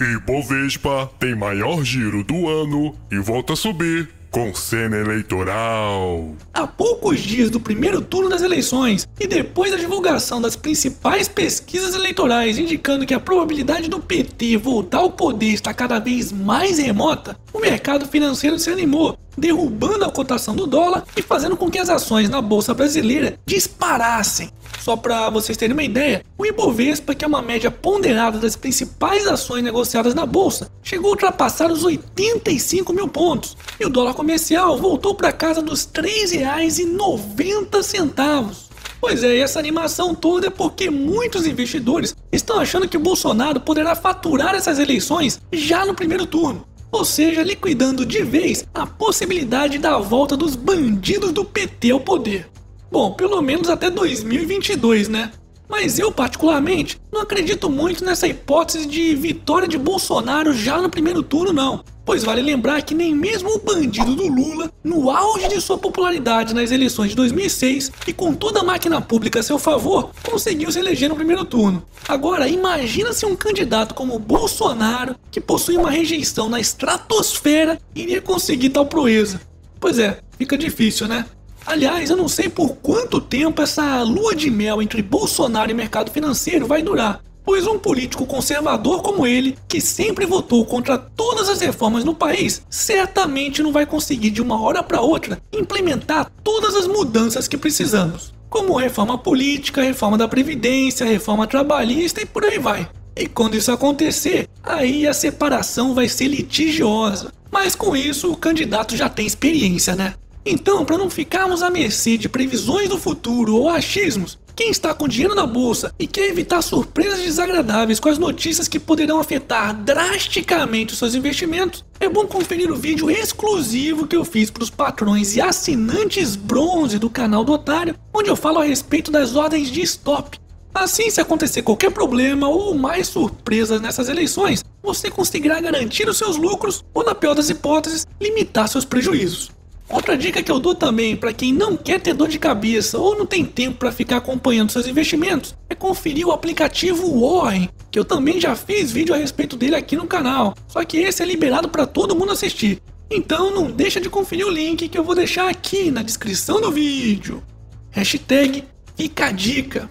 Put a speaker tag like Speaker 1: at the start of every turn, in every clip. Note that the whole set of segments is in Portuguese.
Speaker 1: Ibovespa tem maior giro do ano e volta a subir com cena eleitoral.
Speaker 2: Há poucos dias do primeiro turno das eleições e depois da divulgação das principais pesquisas eleitorais indicando que a probabilidade do PT voltar ao poder está cada vez mais remota, o mercado financeiro se animou, derrubando a cotação do dólar e fazendo com que as ações na bolsa brasileira disparassem. Só para vocês terem uma ideia, o Ibovespa, que é uma média ponderada das principais ações negociadas na bolsa, chegou a ultrapassar os 85 mil pontos e o dólar comercial voltou para casa dos R$ 3,90. Pois é, essa animação toda é porque muitos investidores estão achando que Bolsonaro poderá faturar essas eleições já no primeiro turno. Ou seja, liquidando de vez a possibilidade da volta dos bandidos do PT ao poder. Bom, pelo menos até 2022, né? Mas eu, particularmente, não acredito muito nessa hipótese de vitória de Bolsonaro já no primeiro turno, não. Pois vale lembrar que nem mesmo o bandido do Lula, no auge de sua popularidade nas eleições de 2006 e com toda a máquina pública a seu favor, conseguiu se eleger no primeiro turno. Agora, imagina se um candidato como Bolsonaro, que possui uma rejeição na estratosfera, iria conseguir tal proeza. Pois é, fica difícil, né? Aliás, eu não sei por quanto tempo essa lua de mel entre Bolsonaro e mercado financeiro vai durar, pois um político conservador como ele, que sempre votou contra todas as reformas no país, certamente não vai conseguir de uma hora para outra implementar todas as mudanças que precisamos, como reforma política, reforma da previdência, reforma trabalhista e por aí vai. E quando isso acontecer, aí a separação vai ser litigiosa. Mas com isso, o candidato já tem experiência, né? Então, para não ficarmos à mercê de previsões do futuro ou achismos, quem está com dinheiro na bolsa e quer evitar surpresas desagradáveis com as notícias que poderão afetar drasticamente os seus investimentos, é bom conferir o vídeo exclusivo que eu fiz para os patrões e assinantes bronze do canal do Otário, onde eu falo a respeito das ordens de stop. Assim, se acontecer qualquer problema ou mais surpresas nessas eleições, você conseguirá garantir os seus lucros ou, na pior das hipóteses, limitar seus prejuízos. Outra dica que eu dou também para quem não quer ter dor de cabeça ou não tem tempo para ficar acompanhando seus investimentos é conferir o aplicativo Warren, que eu também já fiz vídeo a respeito dele aqui no canal. Só que esse é liberado para todo mundo assistir. Então não deixa de conferir o link que eu vou deixar aqui na descrição do vídeo. Hashtag fica a dica.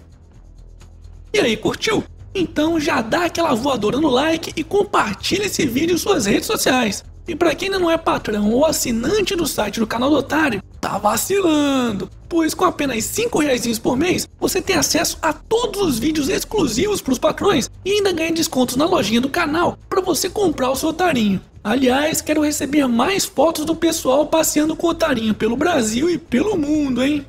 Speaker 2: E aí, curtiu? Então já dá aquela voadora no like e compartilha esse vídeo em suas redes sociais. E para quem ainda não é patrão ou assinante do site do canal do Otário, tá vacilando, pois com apenas 5 reais por mês você tem acesso a todos os vídeos exclusivos para os patrões e ainda ganha descontos na lojinha do canal para você comprar o seu otarinho. Aliás, quero receber mais fotos do pessoal passeando com o otarinho pelo Brasil e pelo mundo, hein?